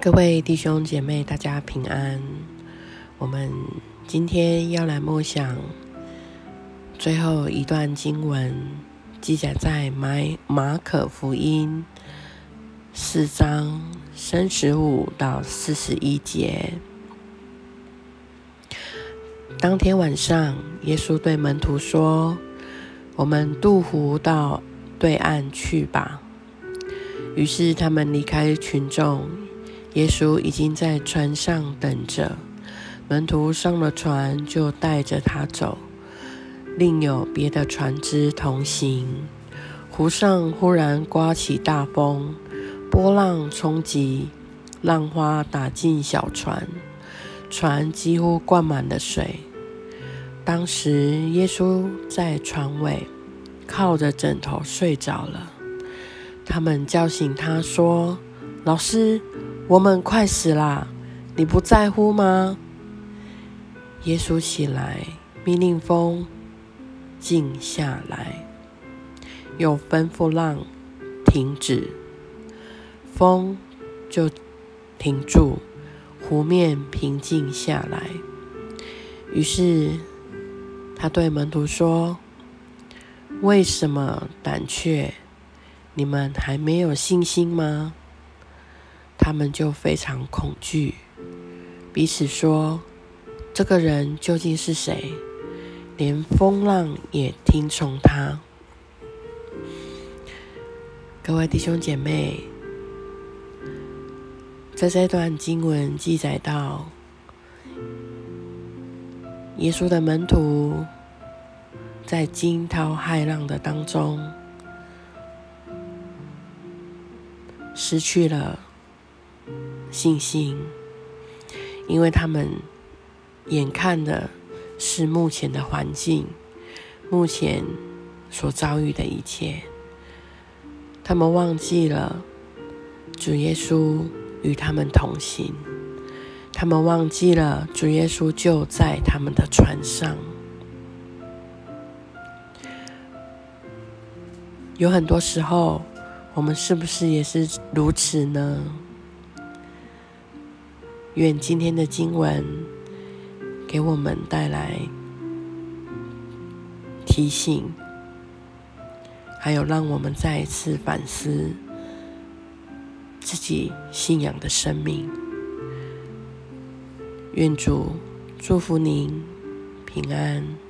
各位弟兄姐妹，大家平安。我们今天要来默想最后一段经文，记载在马马可福音四章三十五到四十一节。当天晚上，耶稣对门徒说：“我们渡湖到对岸去吧。”于是他们离开群众。耶稣已经在船上等着，门徒上了船就带着他走。另有别的船只同行。湖上忽然刮起大风，波浪冲击，浪花打进小船，船几乎灌满了水。当时耶稣在船尾，靠着枕头睡着了。他们叫醒他说：“老师。”我们快死啦！你不在乎吗？耶稣起来，命令风静下来，又吩咐浪停止，风就停住，湖面平静下来。于是他对门徒说：“为什么胆怯？你们还没有信心吗？”他们就非常恐惧，彼此说：“这个人究竟是谁？连风浪也听从他。”各位弟兄姐妹，在这段经文记载到，耶稣的门徒在惊涛骇浪的当中失去了。信心，因为他们眼看的是目前的环境，目前所遭遇的一切，他们忘记了主耶稣与他们同行，他们忘记了主耶稣就在他们的船上。有很多时候，我们是不是也是如此呢？愿今天的经文给我们带来提醒，还有让我们再一次反思自己信仰的生命。愿主祝福您平安。